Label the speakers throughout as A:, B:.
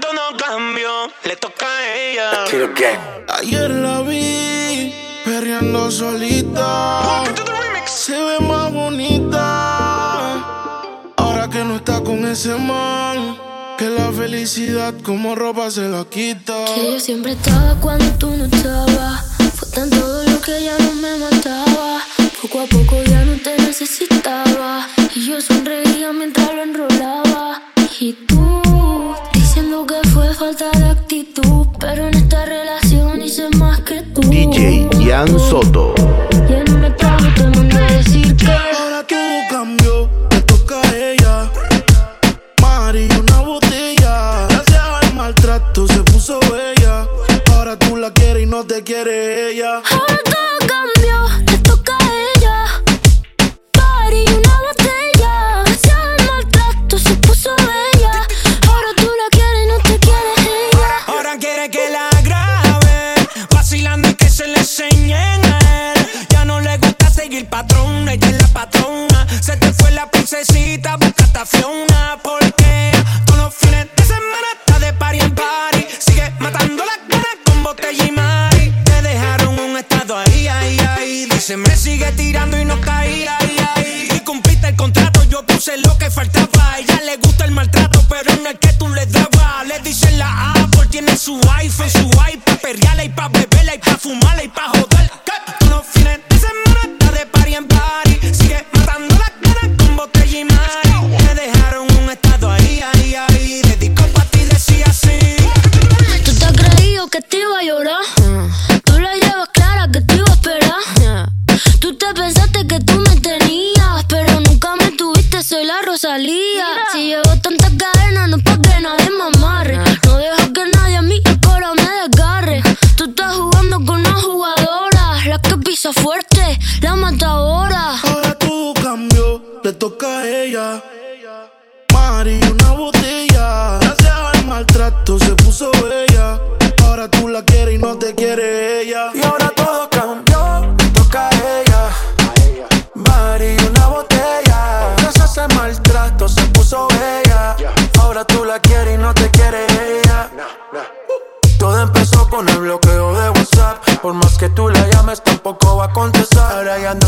A: todo cambió, le toca a ella.
B: Ayer la vi perreando solita. Se ve más bonita. Ahora que no está con ese man. Que la felicidad como ropa se la quita.
C: Que yo siempre estaba cuando tú no estabas. Fue tan todo lo que ya no me mataba. Poco a poco ya no te necesitaba. Y yo sonreía mientras lo enrolaba. Y tú, diciendo que fue falta de actitud. Pero en esta relación hice más que tú.
D: DJ Ian Soto.
C: Y él me trajo, te mandé a decir que.
B: Ahora todo cambió, le toca a ella. Mari, una botella. Gracias al maltrato se puso bella. Ahora tú la quieres y no te quiere ella.
A: Princesita, busca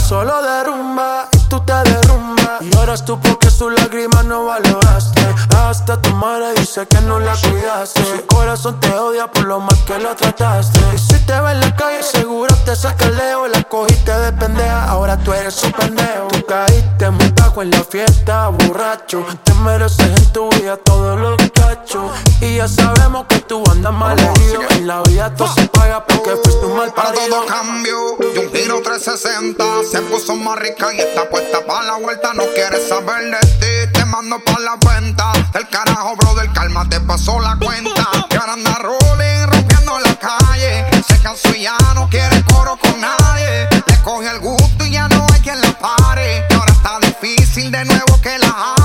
E: solo de rumba y tú te derrumbas. Y lloras tú porque sus lágrimas no valoraste. Hasta tu madre dice que no la cuidaste. Su corazón te odia por lo mal que lo trataste. Y si te ve en la calle, seguro te saca el leo. La cogiste de pendeja, ahora tú eres un pendejo. Tú caíste muy bajo en la fiesta, borracho. Te mereces en tu vida todos los cachos. Y ya sabemos que tú andas mal herido. En la vida todo se paga porque fuiste un mal
F: Para
E: parido.
F: todo cambio y un giro 360 Se puso más rica y está puesta para la vuelta No quiere saber de ti, te mando pa' la cuenta Del carajo, brother, calma, te pasó la cuenta Que ahora anda rolling, la calle. Se cansó y ya no quiere coro con nadie. Le coge el gusto y ya no hay quien la pare. Ahora está difícil de nuevo que la jale.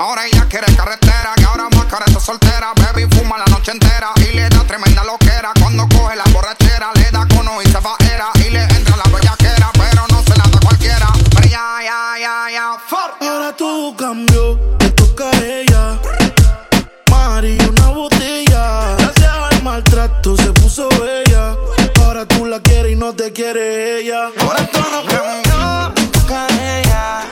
F: Ahora ella quiere carretera Que ahora más cara está soltera Baby fuma la noche entera Y le da tremenda loquera. Cuando coge la borrachera Le da cono y se va era Y le entra la bellaquera no
B: te quiere ella.
F: Cambió, toca a ella.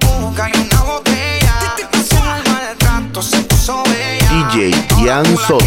F: Busca y una botella. Sin el maltrato se puso bella.
D: DJ Ian Soto.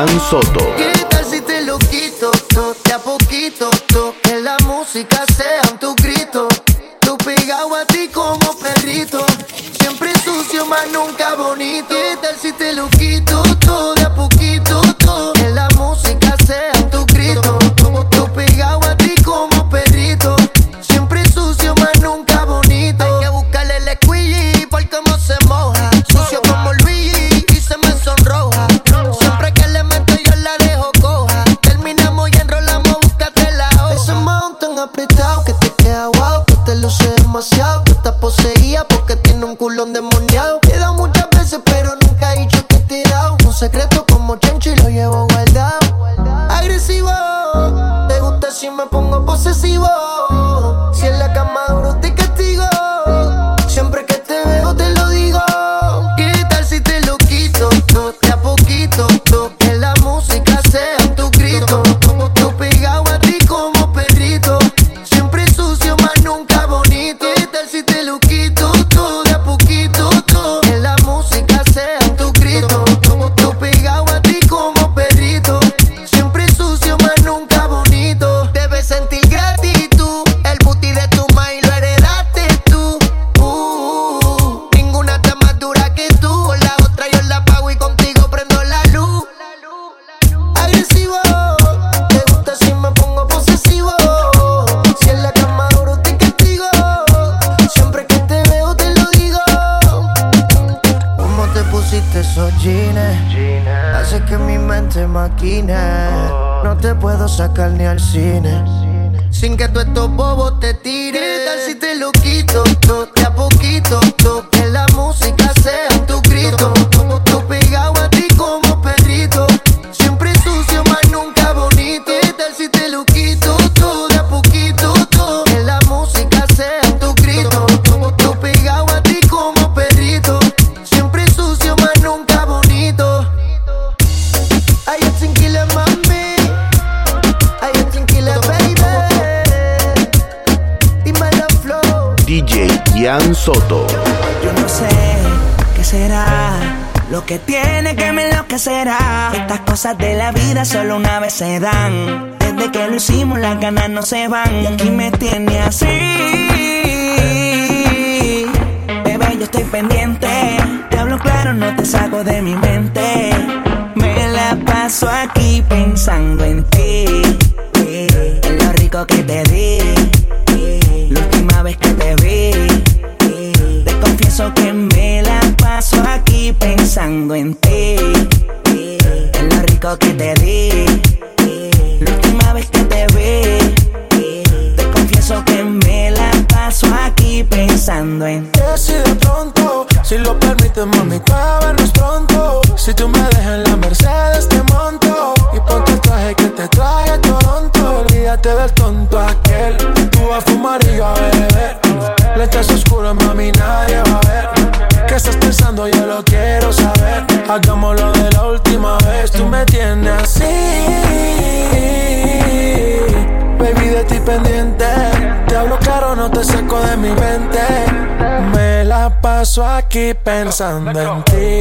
D: Adrián Soto.
G: ¿Qué tal si te lo quito, to, a poquito, to, que la música sea tu grito? Tú pegado a ti como perrito, siempre sucio, más nunca bonito. ¿Qué tal si te lo quito?
A: Cosas de la vida solo una vez se dan. Desde que lo hicimos las ganas no se van y aquí me tiene así. Bebé, yo estoy pendiente. Te hablo claro, no te saco de mi mente. Me la paso aquí pensando en ti. En lo rico que te di. La última vez que te vi. Te confieso que me la paso aquí pensando en ti. Rico que te di. La última vez que te vi. Te confieso que me la paso aquí pensando en.
E: Que si de pronto, si lo permites, mami, vernos pronto. Si tú me dejas en la Mercedes, te monto. Y ponte el traje que te trae a Toronto. Olvídate del tonto aquel. Tú vas a fumar y yo a beber. Lentes oscuras, mami, nadie va a ver. ¿Qué estás pensando? Yo lo quiero saber. Hagámoslo de la última vez. Tú me tienes así. Baby, de ti pendiente. Te hablo claro, no te saco de mi mente. Me la paso aquí pensando en ti.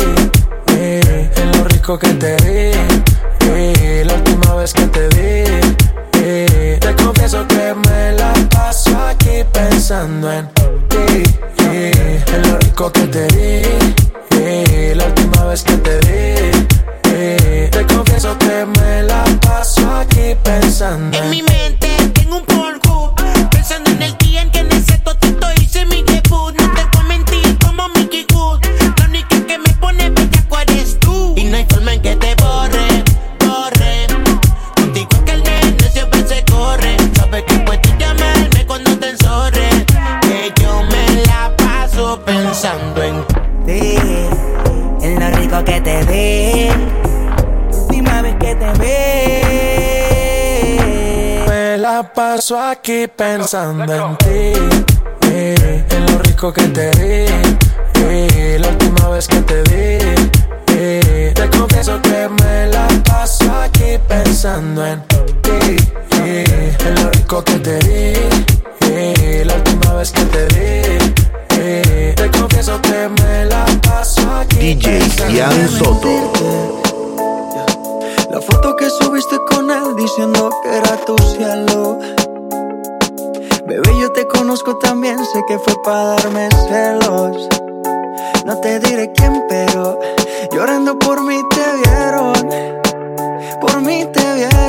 E: eh, en lo rico que te vi. eh, la última vez que te vi. eh, te confieso que me la paso aquí pensando en ti. en lo rico que te vi. Eh, la última vez que te vi. eh, te confieso que me la paso aquí pensando en
H: mi mente tengo un Pornhub Pensando en el día en que en ese totito hice mi la paso
E: aquí pensando en ti. eh, en lo rico que te di. eh, la última vez que te vi. eh, te confieso que me la paso aquí pensando en ti. eh, en lo rico que te di. eh, la última vez que te eh, te confieso que me la paso aquí
D: DJ
E: pensando
D: Ian
E: en
D: Soto.
I: La foto que subiste con él diciendo que era tu cielo. Conozco también, sé que fue para darme celos. No te diré quién, pero llorando por mí te vieron. Por mí te vieron.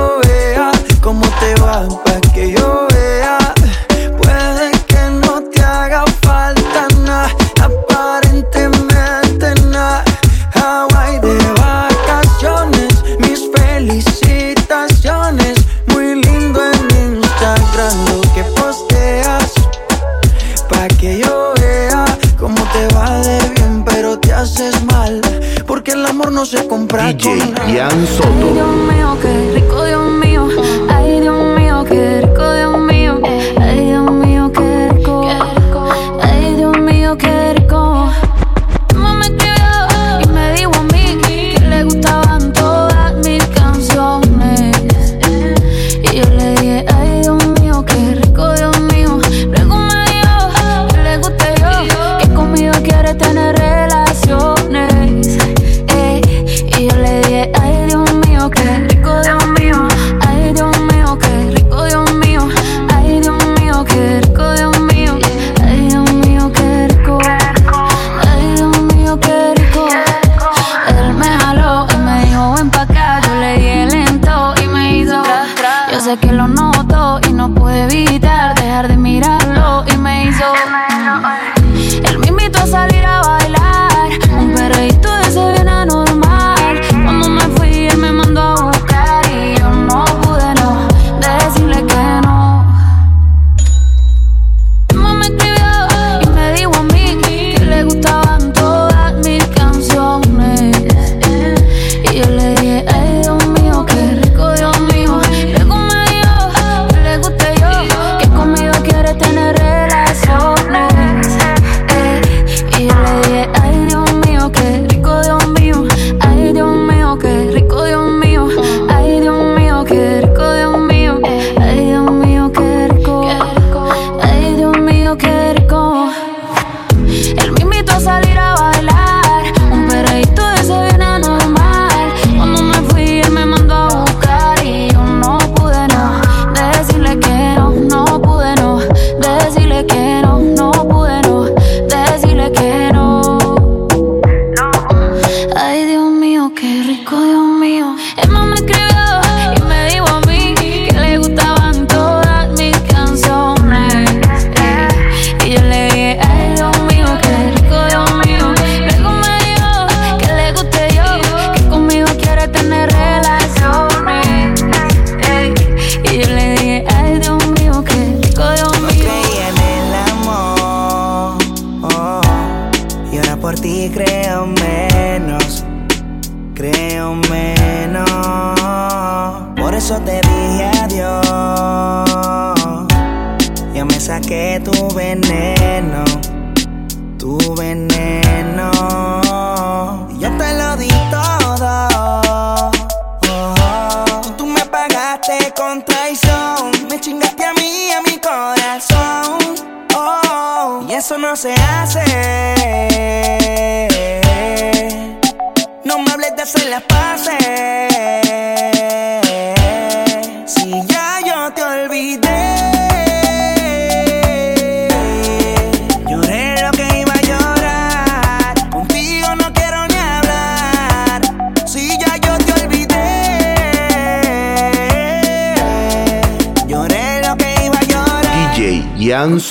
I: Que yo vea cómo te va de bien, pero te haces mal. Porque el amor no se compra
D: DJ
I: con
D: Soto.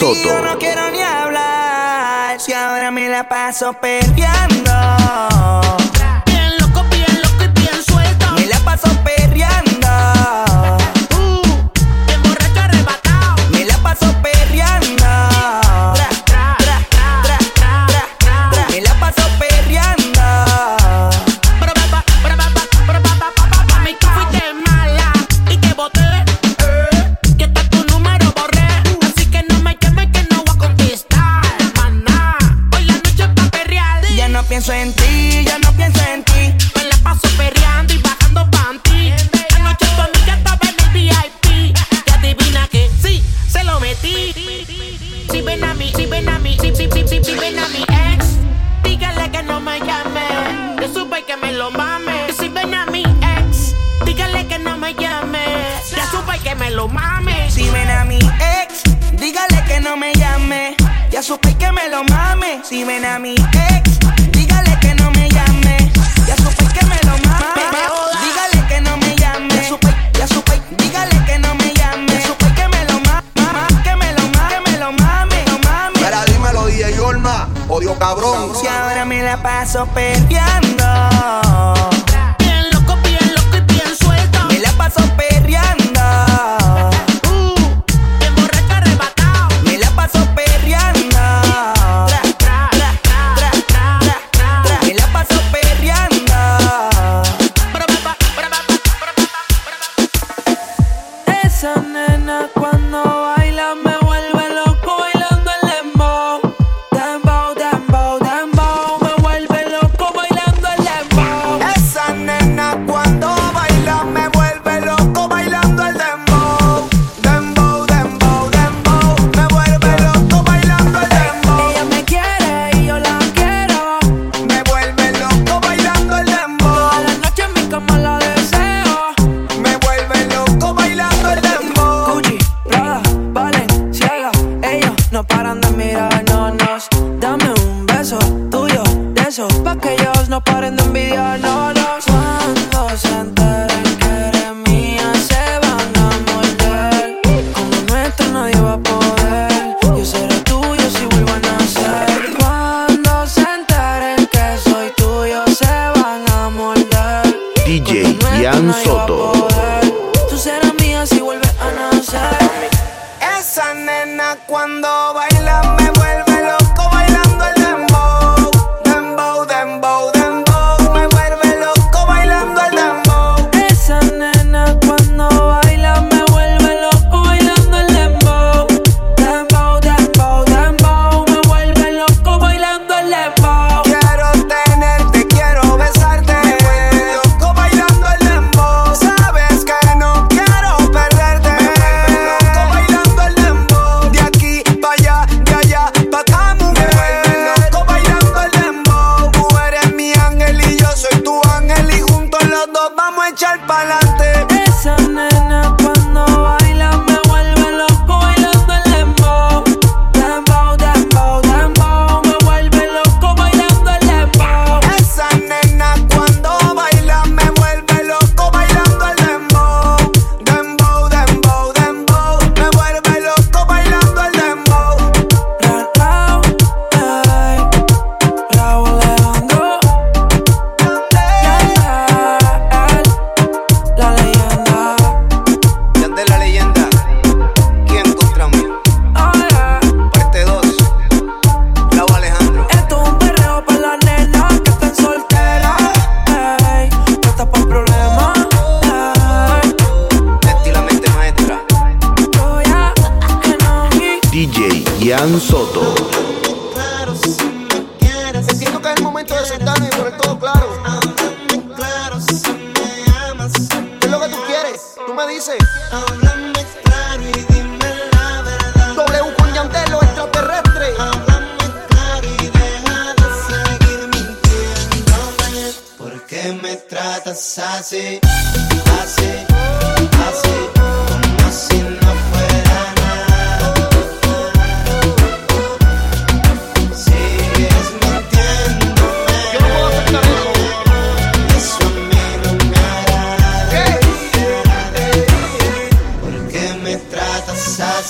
C: Soto. yo no
J: quiero ni hablar, si ahora me la paso
H: peleando. llamen a mi ex, dígale que no me llame. Yo supe que me lo mame. Si ven a mi ex, dígale que no me llame. Ya supe que me lo mame.
J: Si ven a mi ex, dígale que no me llame. Ya supe que me lo mame. Si ven a mi ex, dígale que no me llame. Ya supe que me
K: cabrón.
J: Si ahora me la paso
L: perdiendo.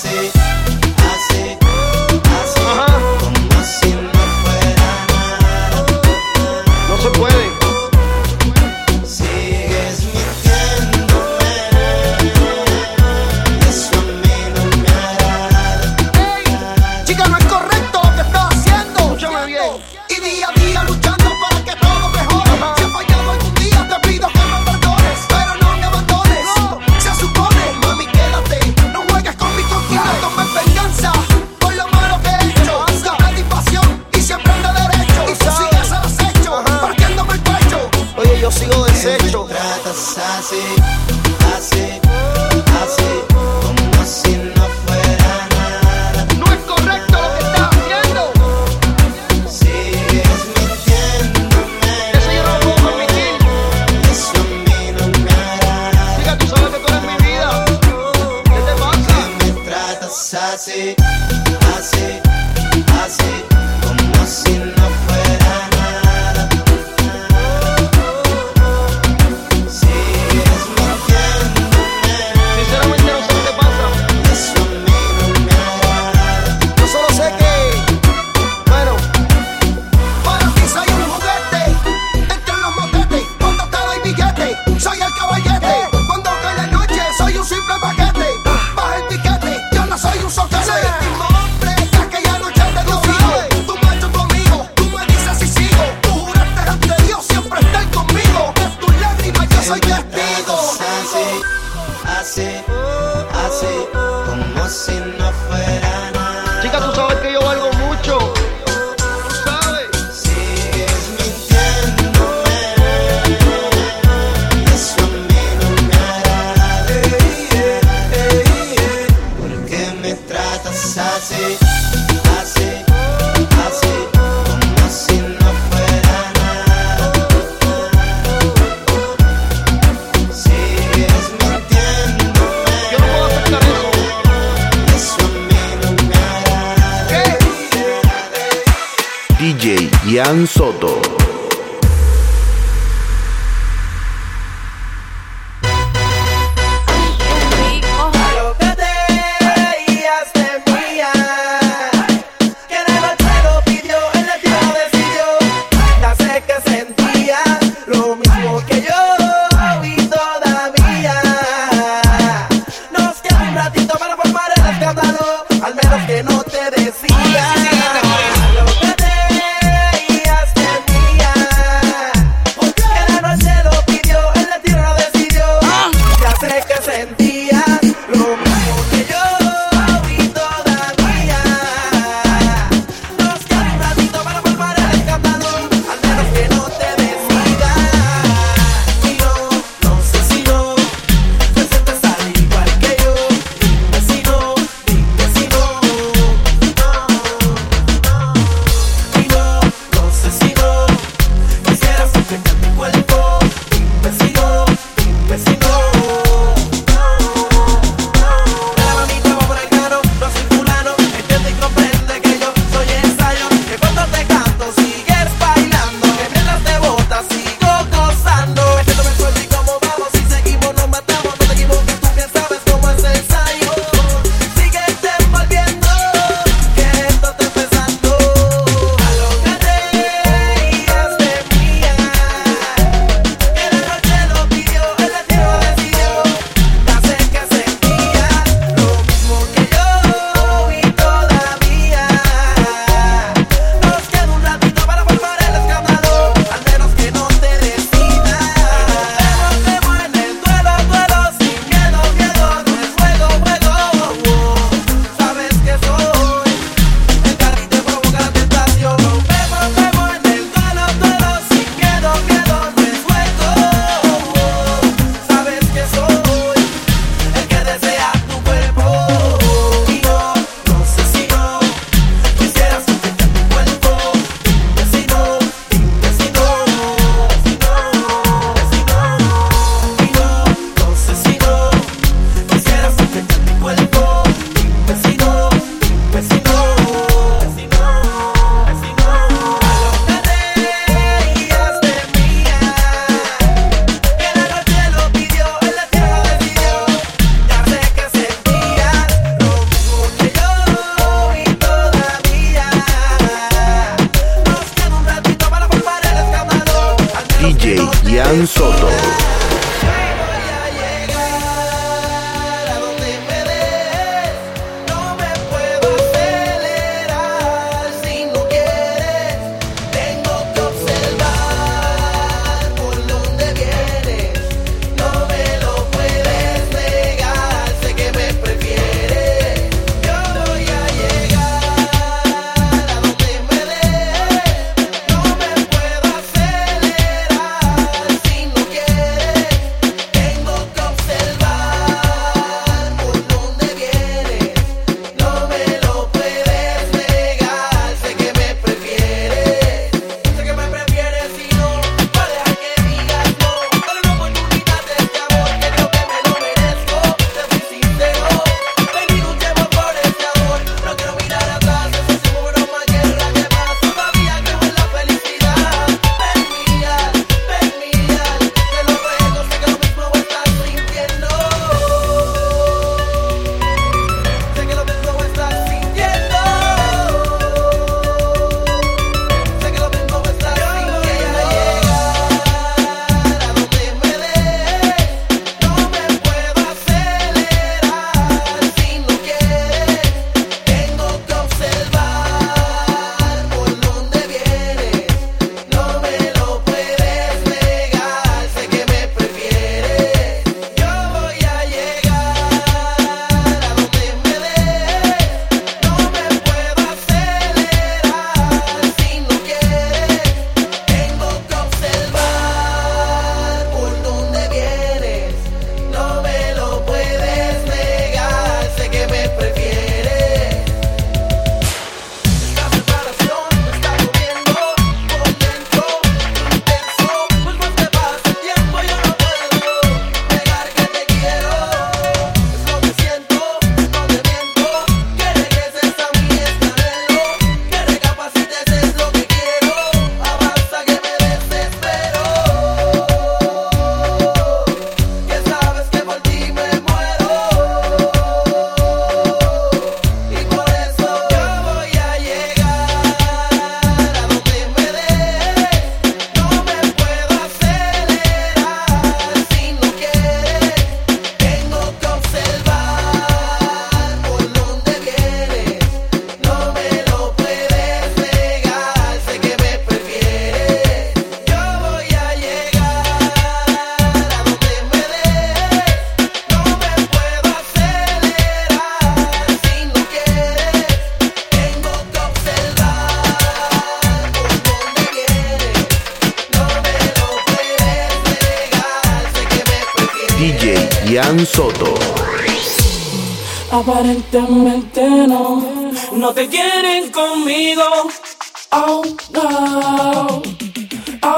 L: see.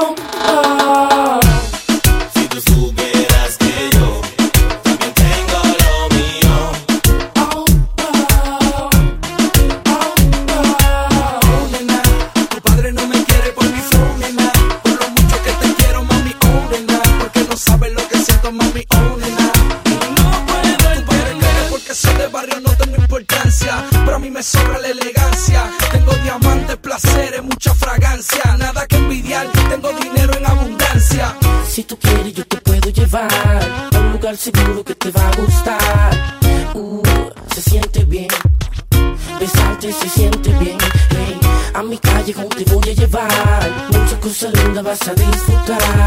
L: Oh no. Vas a disfrutar.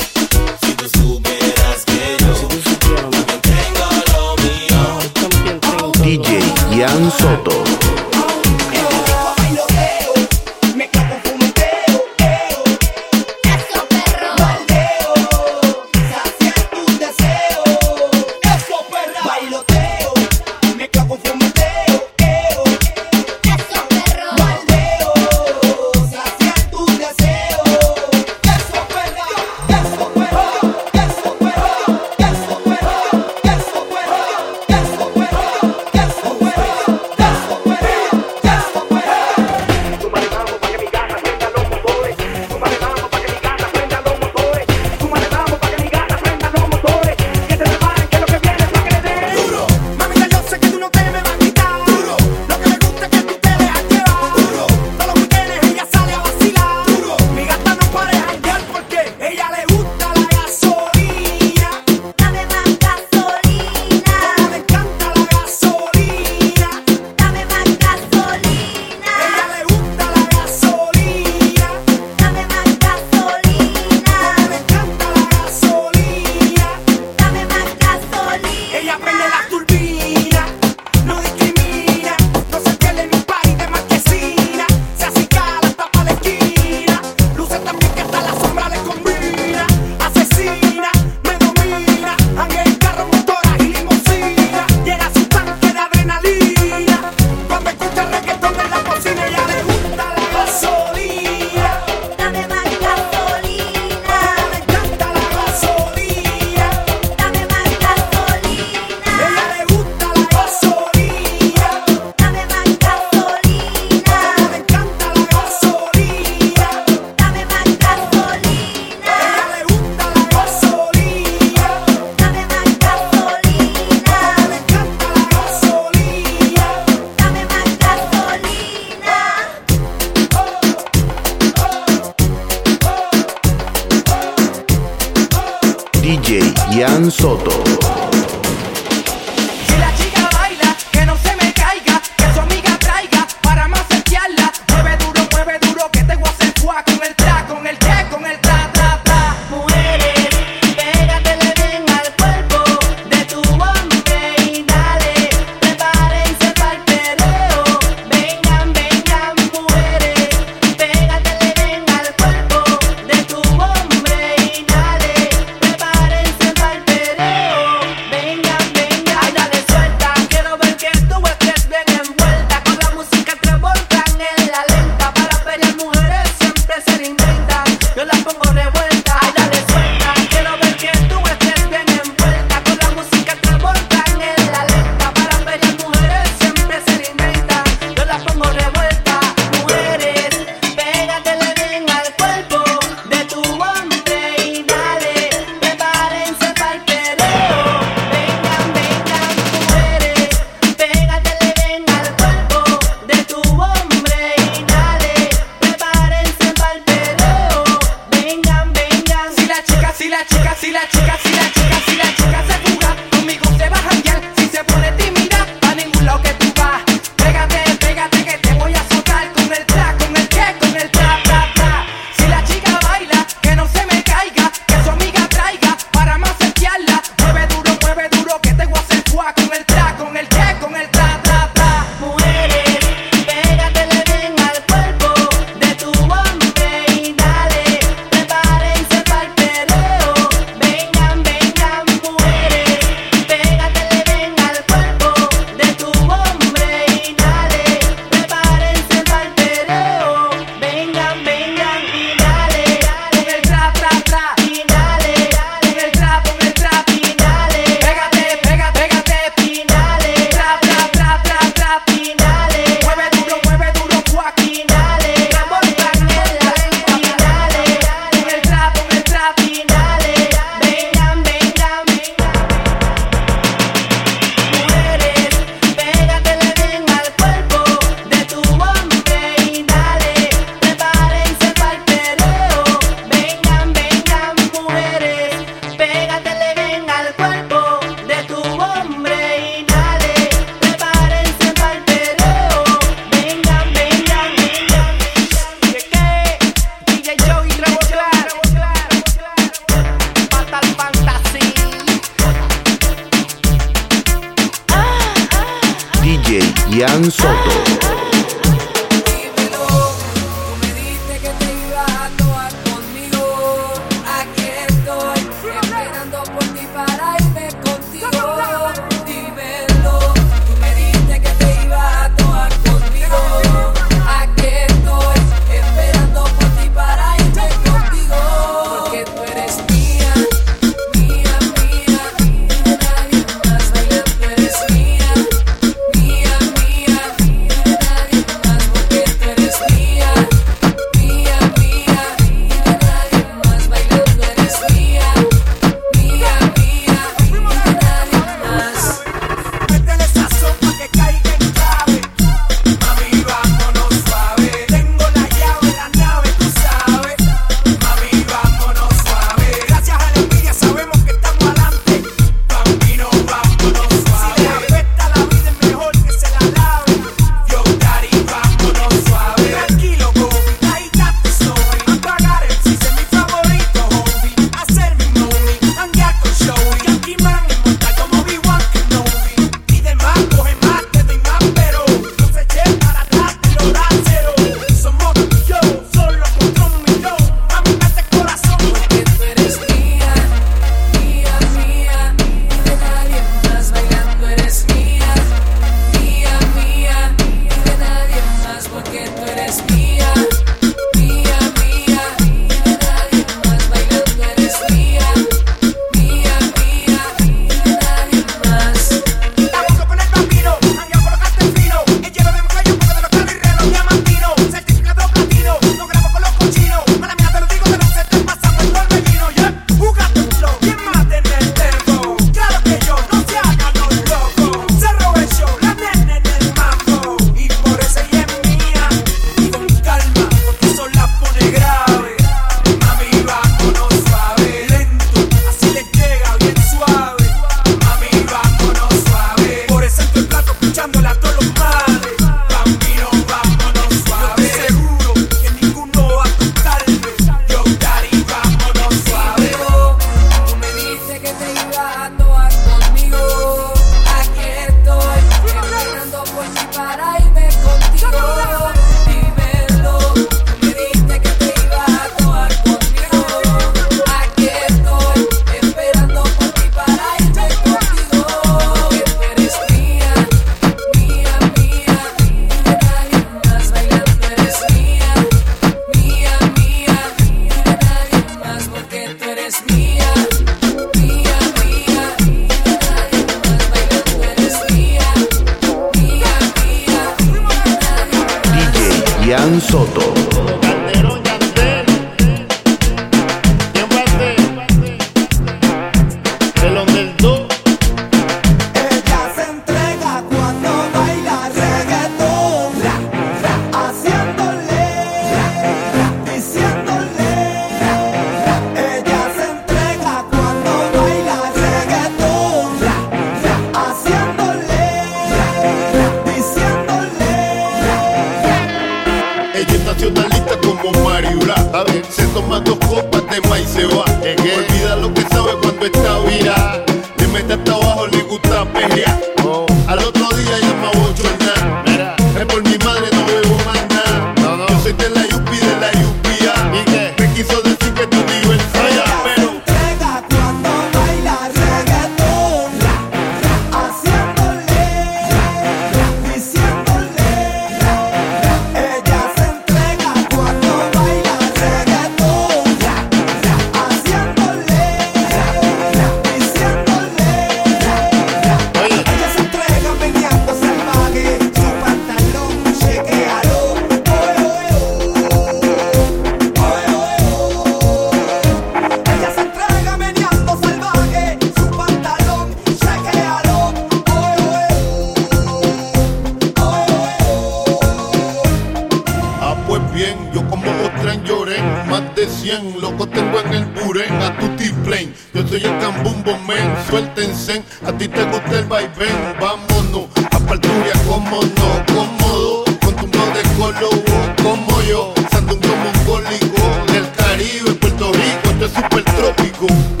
M: Sandungo mongólico, del Caribe, Puerto Rico, esto es super trópico.